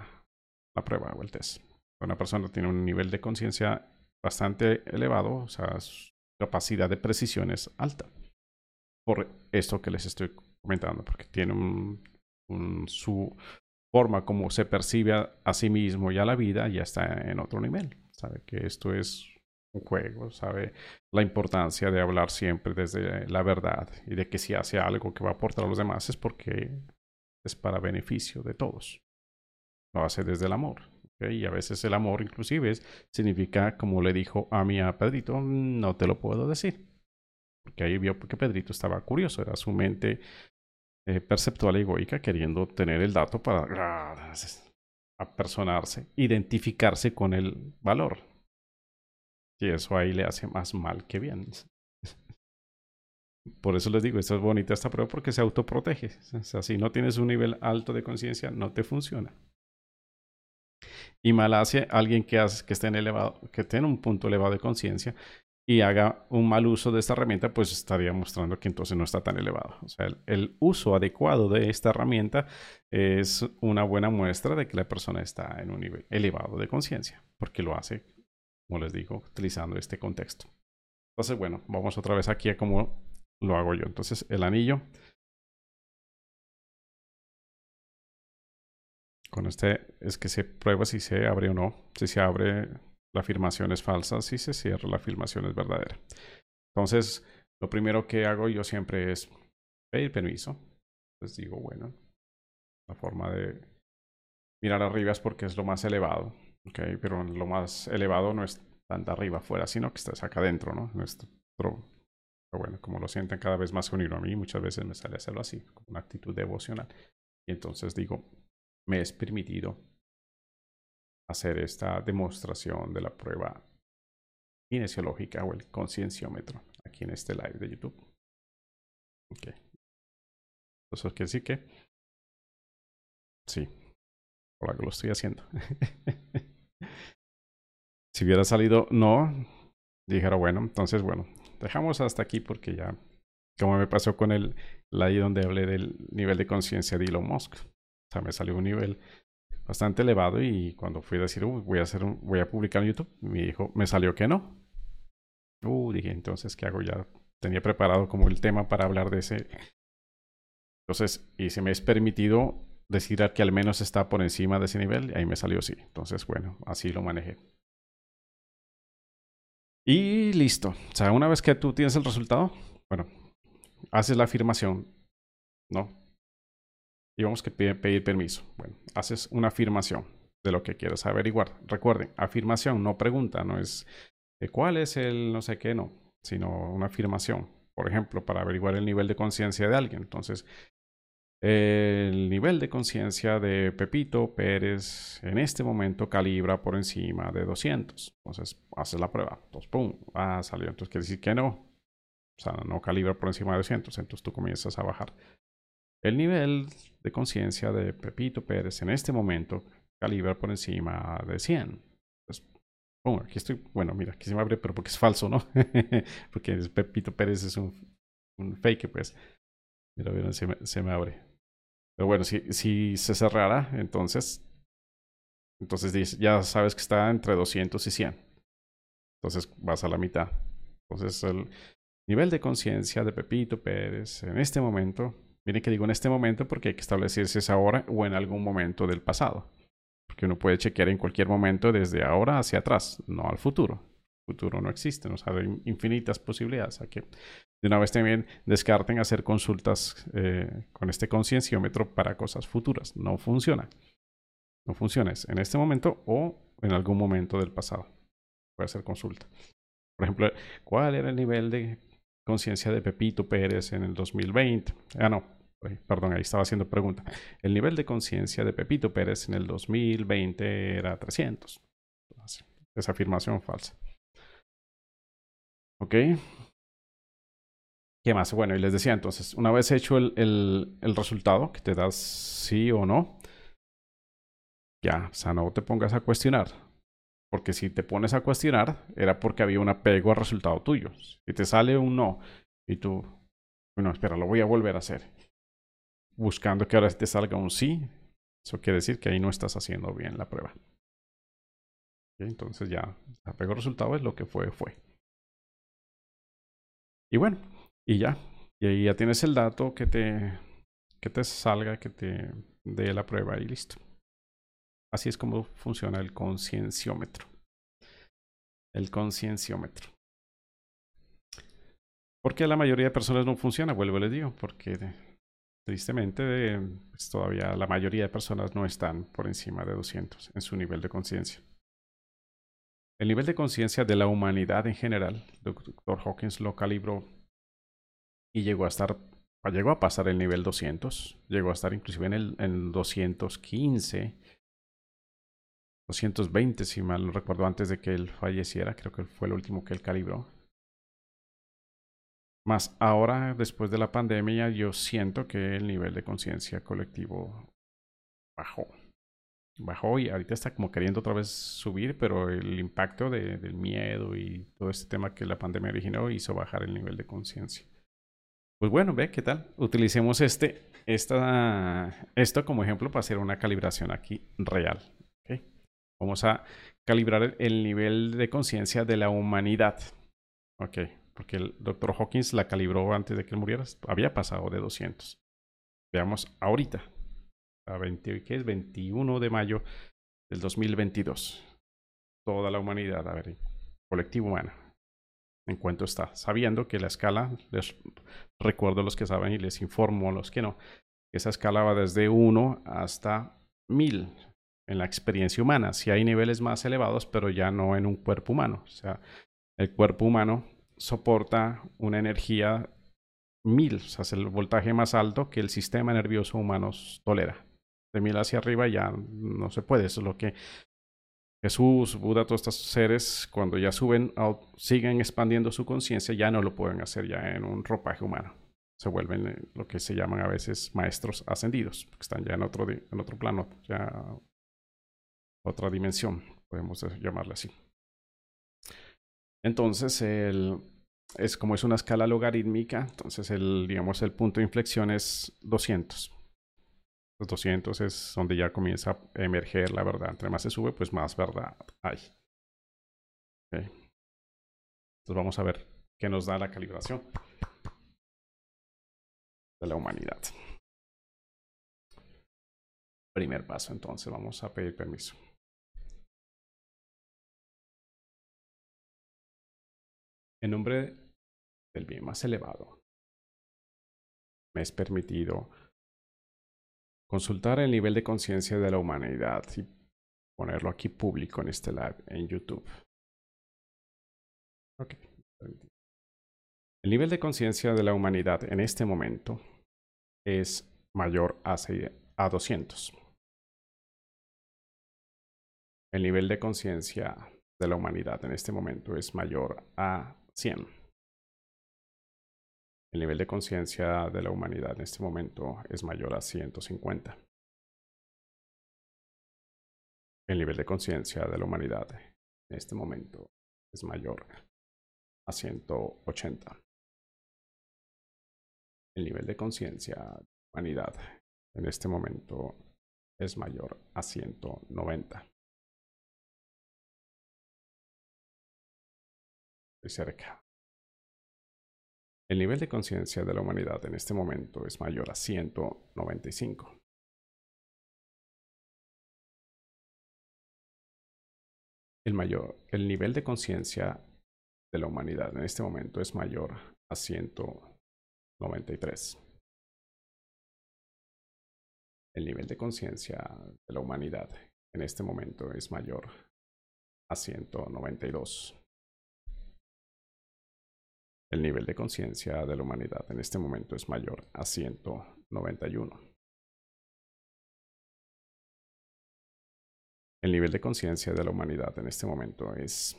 S1: la prueba o el test. Una persona tiene un nivel de conciencia bastante elevado, o sea, su capacidad de precisión es alta. Por esto que les estoy comentando, porque tiene un, su forma como se percibe a, sí mismo y a la vida ya está en otro nivel. Sabe que esto es un juego, sabe la importancia de hablar siempre desde la verdad y de que si hace algo que va a aportar a los demás es porque es para beneficio de todos. Lo hace desde el amor. Y a veces el amor inclusive significa, como le dijo a mi a Pedrito, no te lo puedo decir. Porque ahí vio que Pedrito estaba curioso, era su mente eh, perceptual y egoica queriendo tener el dato para apersonarse, identificarse con el valor y eso ahí le hace más mal que bien. <laughs> Por eso les digo, esto es bonita esta prueba porque se autoprotege. Si no tienes un nivel alto de conciencia, no te funciona. Y mal hace alguien que, hace, que esté en elevado, que tiene un punto elevado de conciencia y haga un mal uso de esta herramienta, pues estaría mostrando que entonces no está tan elevado. O sea, el uso adecuado de esta herramienta es una buena muestra de que la persona está en un nivel elevado de conciencia, porque lo hace como les digo, utilizando este contexto. Entonces, bueno, vamos otra vez aquí a cómo lo hago yo. Entonces, el anillo. Con este es que se prueba si se abre o no. Si se abre, la afirmación es falsa. Si se cierra, la afirmación es verdadera. Entonces, lo primero que hago yo siempre es pedir permiso. Les digo, bueno, la forma de mirar arriba es porque es lo más elevado. Okay, pero lo más elevado no es tan de arriba afuera, sino que estás acá adentro, ¿no? Nuestro, pero bueno, como lo sienten cada vez más unido a mí, muchas veces me sale hacerlo así, como una actitud devocional. Y entonces digo, me es permitido hacer esta demostración de la prueba kinesiológica o el concienciómetro aquí en este live de YouTube. Ok. Eso quiere decir que sí, por que lo estoy haciendo. <laughs> si hubiera salido no, dijera bueno, entonces bueno, dejamos hasta aquí porque ya, como me pasó con el live donde hablé del nivel de conciencia de Elon Musk. O sea, me salió un nivel bastante elevado y cuando fui a decir, voy a hacer voy a publicar en YouTube, me dijo, me salió que no. Uh, dije, entonces, ¿qué hago? Ya tenía preparado como el tema para hablar de ese. Entonces, y se me es permitido decir que al menos está por encima de ese nivel, y ahí me salió sí. Entonces, bueno, así lo manejé. Y listo. O sea, una vez que tú tienes el resultado, bueno, haces la afirmación, ¿no? Y vamos a pedir permiso. Bueno, haces una afirmación de lo que quieres averiguar. Recuerden, afirmación, no pregunta, no es cuál es el no sé qué, no, sino una afirmación. Por ejemplo, para averiguar el nivel de conciencia de alguien. Entonces, el nivel de conciencia de Pepito Pérez en este momento calibra por encima de 200. Entonces, haces la prueba. Entonces, ¡pum! Ah, salió. Entonces, quiere decir que no. O sea, no calibra por encima de 200. Entonces, tú comienzas a bajar. El nivel de conciencia de Pepito Pérez en este momento calibra por encima de 100. Pues, aquí estoy, bueno, mira, aquí se me abre, pero porque es falso, ¿no? <laughs> porque Pepito Pérez es un, fake, pues. Mira, mira, se me, se me abre. Pero bueno, si, si se cerrara, entonces, entonces ya sabes que está entre 200 y 100. Entonces vas a la mitad. Entonces el nivel de conciencia de Pepito Pérez en este momento Miren que digo en este momento porque hay que establecer si es ahora o en algún momento del pasado. Porque uno puede chequear en cualquier momento desde ahora hacia atrás, no al futuro. El futuro no existe, nos hay infinitas posibilidades. Aquí de una vez también descarten hacer consultas eh, con este concienciómetro para cosas futuras. No funciona. No funciona. Es en este momento o en algún momento del pasado. Puede hacer consulta. Por ejemplo, ¿cuál era el nivel de conciencia de Pepito Pérez en el 2020. Ah, no, perdón, ahí estaba haciendo pregunta. El nivel de conciencia de Pepito Pérez en el 2020 era 300. Esa afirmación falsa. ¿Ok? ¿Qué más? Bueno, y les decía entonces, una vez hecho el, el, el resultado, que te das sí o no, ya, o sea, no te pongas a cuestionar. Porque si te pones a cuestionar, era porque había un apego al resultado tuyo. Si te sale un no y tú, bueno, espera, lo voy a volver a hacer. Buscando que ahora te salga un sí, eso quiere decir que ahí no estás haciendo bien la prueba. Entonces ya, apego al resultado es lo que fue, fue. Y bueno, y ya. Y ahí ya tienes el dato que te, que te salga, que te dé la prueba y listo. Así es como funciona el concienciómetro. El concienciómetro. Porque la mayoría de personas no funciona, vuelvo les digo, porque tristemente pues, todavía la mayoría de personas no están por encima de 200 en su nivel de conciencia. El nivel de conciencia de la humanidad en general, Dr. Hawkins lo calibró y llegó a estar, llegó a pasar el nivel 200, llegó a estar inclusive en el en 215 220, si mal no recuerdo, antes de que él falleciera, creo que fue el último que él calibró. Más ahora, después de la pandemia, yo siento que el nivel de conciencia colectivo bajó. Bajó y ahorita está como queriendo otra vez subir, pero el impacto de, del miedo y todo este tema que la pandemia originó hizo bajar el nivel de conciencia. Pues bueno, ve qué tal. Utilicemos este, esta, esto como ejemplo para hacer una calibración aquí real. Vamos a calibrar el nivel de conciencia de la humanidad. Ok, porque el doctor Hawkins la calibró antes de que él muriera. Había pasado de 200. Veamos ahorita. A 20, ¿qué es? 21 de mayo del 2022. Toda la humanidad, a ver, colectivo humano. En cuanto está, sabiendo que la escala, les recuerdo a los que saben y les informo a los que no, esa escala va desde 1 hasta 1000 en la experiencia humana. Si hay niveles más elevados, pero ya no en un cuerpo humano. O sea, el cuerpo humano soporta una energía mil, o sea, es el voltaje más alto que el sistema nervioso humano tolera. De mil hacia arriba ya no se puede, eso es lo que Jesús, Buda, todos estos seres, cuando ya suben, siguen expandiendo su conciencia, ya no lo pueden hacer ya en un ropaje humano. Se vuelven eh, lo que se llaman a veces maestros ascendidos, porque están ya en otro, en otro plano, ya otra dimensión, podemos llamarle así. Entonces, el, es como es una escala logarítmica, entonces el, digamos, el punto de inflexión es 200. Los 200 es donde ya comienza a emerger la verdad. Entre más se sube, pues más verdad hay. Entonces vamos a ver qué nos da la calibración de la humanidad. Primer paso, entonces vamos a pedir permiso. En nombre del bien más elevado, me es permitido consultar el nivel de conciencia de la humanidad y ponerlo aquí público en este live en YouTube. El nivel de conciencia de la humanidad en este momento es mayor a, a 200. El nivel de conciencia de la humanidad en este momento es mayor a 100. El nivel de conciencia de la humanidad en este momento es mayor a 150. El nivel de conciencia de la humanidad en este momento es mayor a 180. El nivel de conciencia de la humanidad en este momento es mayor a 190. Estoy cerca. El nivel de conciencia de la humanidad en este momento es mayor a 195. El, mayor, el nivel de conciencia de la humanidad en este momento es mayor a 193. El nivel de conciencia de la humanidad en este momento es mayor a 192. El nivel de conciencia de la humanidad en este momento es mayor a 191. El nivel de conciencia de la humanidad en este momento es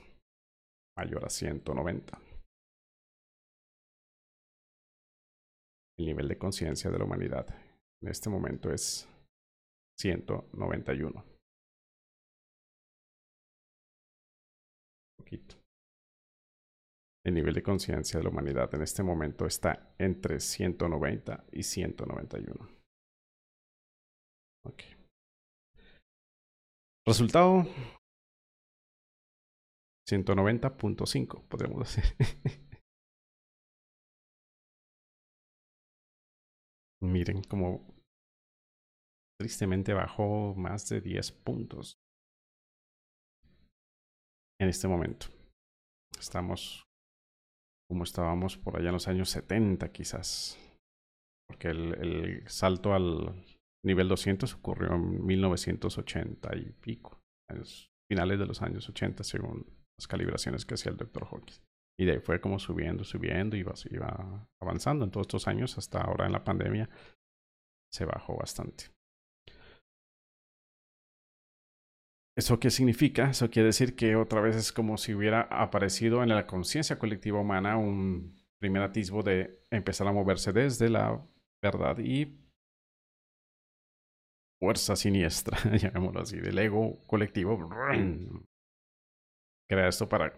S1: mayor a 190. El nivel de conciencia de la humanidad en este momento es 191. poquito. El nivel de conciencia de la humanidad en este momento está entre 190 y 191. Ok. Resultado 190.5, podríamos decir. <laughs> Miren como tristemente bajó más de 10 puntos en este momento. Estamos como estábamos por allá en los años 70 quizás. Porque el, salto al nivel 200 ocurrió en 1980 y pico, en los finales de los años 80 según las calibraciones que hacía el doctor Hawkins. Y de ahí fue como subiendo, subiendo, iba, iba avanzando en todos estos años hasta ahora en la pandemia. Se bajó bastante. ¿Eso qué significa? Eso quiere decir que otra vez es como si hubiera aparecido en la conciencia colectiva humana un primer atisbo de empezar a moverse desde la verdad y fuerza siniestra, <laughs> llamémoslo así, del ego colectivo. <clears throat> Crea esto para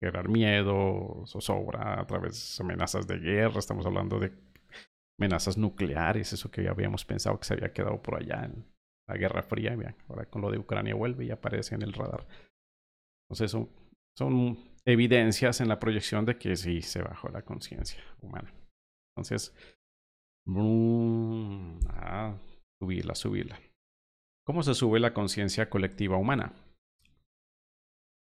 S1: crear miedo, zozobra a través de amenazas de guerra. Estamos hablando de amenazas nucleares, eso que habíamos pensado que se había quedado por allá en la Guerra Fría, ahora con lo de Ucrania vuelve y aparece en el radar. Entonces son, son evidencias en la proyección de que sí se bajó la conciencia humana. Entonces, ah, subirla, subirla. ¿Cómo se sube la conciencia colectiva humana?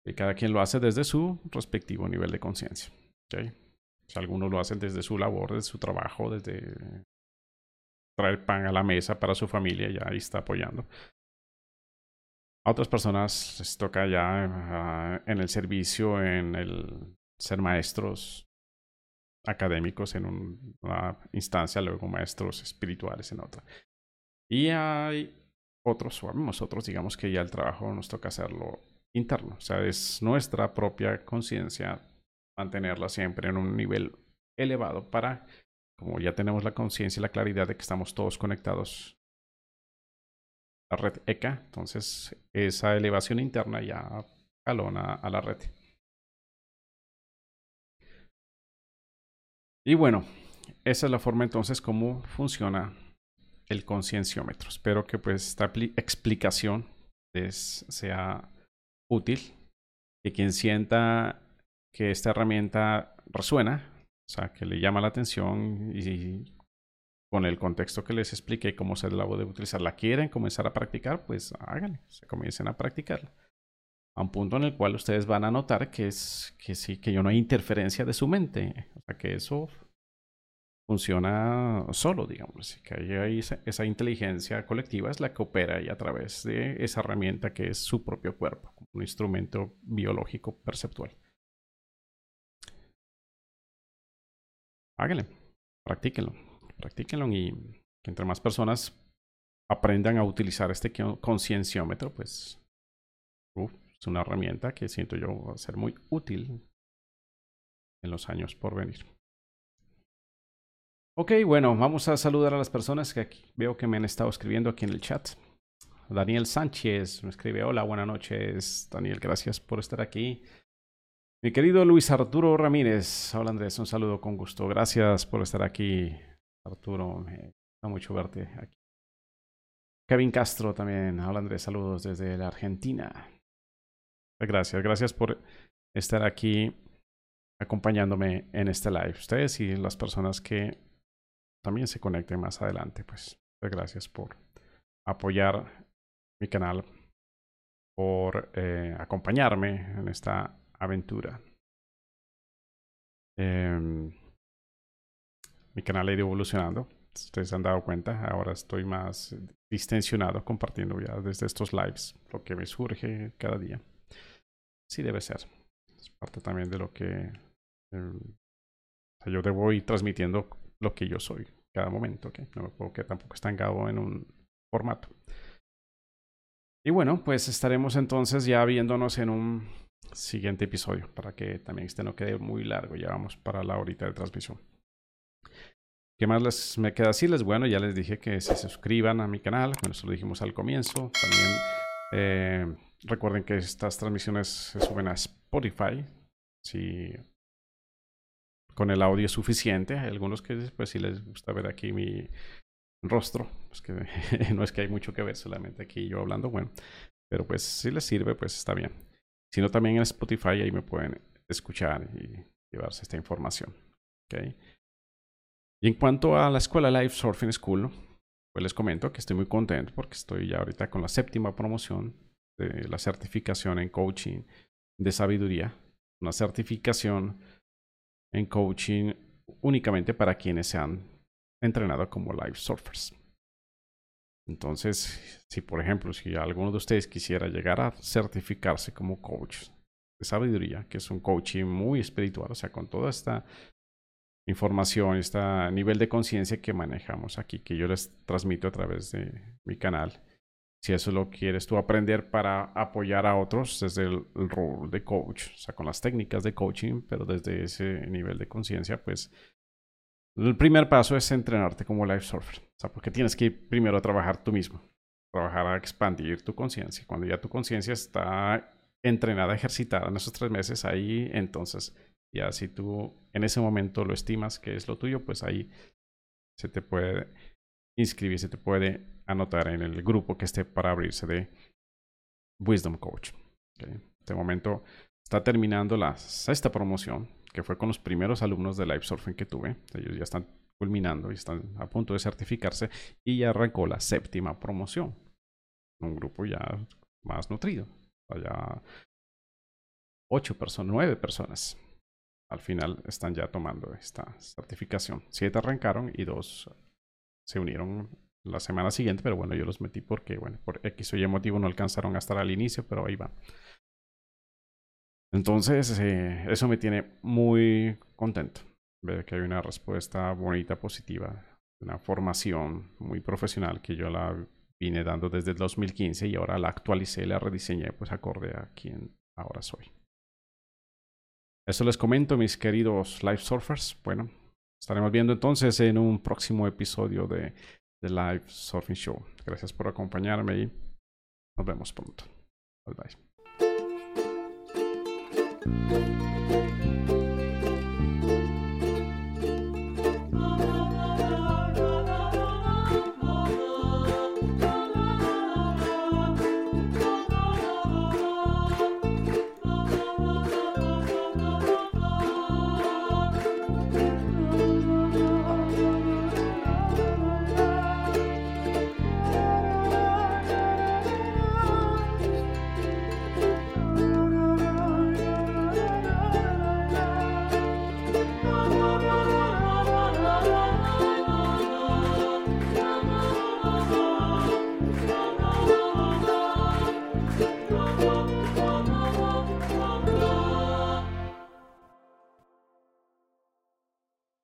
S1: Y cada quien lo hace desde su respectivo nivel de conciencia. Si algunos lo hacen desde su labor, desde su trabajo, desde traer pan a la mesa para su familia, ya ahí está apoyando. A otras personas les toca ya ah, en el servicio, en el ser maestros académicos en una instancia, luego maestros espirituales en otra. Y hay otros, o digamos que ya el trabajo nos toca hacerlo interno. O sea, es nuestra propia conciencia mantenerla siempre en un nivel elevado para, como ya tenemos la conciencia y la claridad de que estamos todos conectados a la red ECA, entonces esa elevación interna ya calona a la red. Y bueno, esa es la forma entonces como funciona el concienciómetro. Espero que pues esta explicación les sea útil, que quien sienta que esta herramienta resuena, o sea, que le llama la atención y con el contexto que les expliqué cómo se la de utilizar, la quieren comenzar a practicar, pues háganle, se comiencen a practicarla. A un punto en el cual ustedes van a notar que es que sí, que yo no hay interferencia de su mente. O sea, que eso funciona solo, digamos. Que hay esa, inteligencia colectiva es la que opera ahí a través de esa herramienta que es su propio cuerpo, un instrumento biológico perceptual. Háganle, practíquenlo, practíquenlo y que entre más personas aprendan a utilizar este concienciómetro, pues es una herramienta que siento yo va a ser muy útil en los años por venir. Ok, bueno, vamos a saludar a las personas que veo que me han estado escribiendo aquí en el chat. Daniel Sánchez me escribe, hola, buenas noches. Daniel, gracias por estar aquí. Mi querido Luis Arturo Ramírez, hola Andrés, un saludo con gusto. Gracias por estar aquí, Arturo. Me da mucho verte aquí. Kevin Castro también, hola Andrés, saludos desde la Argentina. Gracias, gracias por estar aquí acompañándome en este live. Ustedes y las personas que también se conecten más adelante. Pues gracias por apoyar mi canal, por eh, acompañarme en esta aventura. Em, mi canal ha ido evolucionando. Ustedes han dado cuenta, ahora estoy más distensionado compartiendo ya desde estos lives lo que me surge cada día. Sí debe ser. Es parte también de lo que em, yo debo ir transmitiendo lo que yo soy cada momento. No me puedo quedar tampoco estancado en un formato. Y bueno, pues estaremos entonces ya viéndonos en un siguiente episodio para que también este no quede muy largo. Ya vamos para la horita de transmisión. ¿Qué más les me queda decirles? Bueno, ya les dije que se suscriban a mi canal. Bueno, eso lo dijimos al comienzo. También eh, recuerden que estas transmisiones se suben a Spotify. Si con el audio suficiente. Hay algunos que pues si les gusta ver aquí mi rostro, pues que <laughs> no es que hay mucho que ver, solamente aquí yo hablando, bueno, pero pues si les sirve, pues está bien. Si no, también en Spotify ahí me pueden escuchar y llevarse esta información. ¿okay? Y en cuanto a la escuela Live Surfing School, pues les comento que estoy muy contento porque estoy ya ahorita con la séptima promoción de la certificación en coaching de sabiduría, una certificación en coaching únicamente para quienes se han entrenado como live surfers. Entonces, si por ejemplo, si alguno de ustedes quisiera llegar a certificarse como coach de sabiduría, que es un coaching muy espiritual, o sea, con toda esta información, este nivel de conciencia que manejamos aquí, que yo les transmito a través de mi canal, si eso lo quieres tú aprender para apoyar a otros desde el, rol de coach, o sea, con las técnicas de coaching, pero desde ese nivel de conciencia, pues el primer paso es entrenarte como life surfer, o sea, porque tienes que ir primero a trabajar tú mismo, trabajar a expandir tu conciencia. Cuando ya tu conciencia está entrenada, ejercitada en esos tres meses, ahí entonces ya si tú en ese momento lo estimas que es lo tuyo, pues ahí se te puede inscribir, se te puede anotar en el grupo que esté para abrirse de Wisdom Coach. En este momento está terminando la sexta promoción, que fue con los primeros alumnos de Live Surfing que tuve. Ellos ya están culminando y están a punto de certificarse y ya arrancó la séptima promoción. Un grupo ya más nutrido. Ya ocho personas, nueve personas. Al final están ya tomando esta certificación. Siete arrancaron y dos se unieron la semana siguiente, pero bueno, yo los metí porque, bueno, por X o Y motivo no alcanzaron a estar al inicio, pero ahí va. Entonces, eh, eso me tiene muy contento. Ver que hay una respuesta bonita, positiva, una formación muy profesional que yo la vine dando desde el 2015 y ahora la actualicé, la rediseñé pues acorde a quien ahora soy. Eso les comento, mis queridos live surfers. Bueno, estaremos viendo entonces en un próximo episodio de The Live Surfing Show. Gracias por acompañarme y nos vemos pronto. Bye bye. Música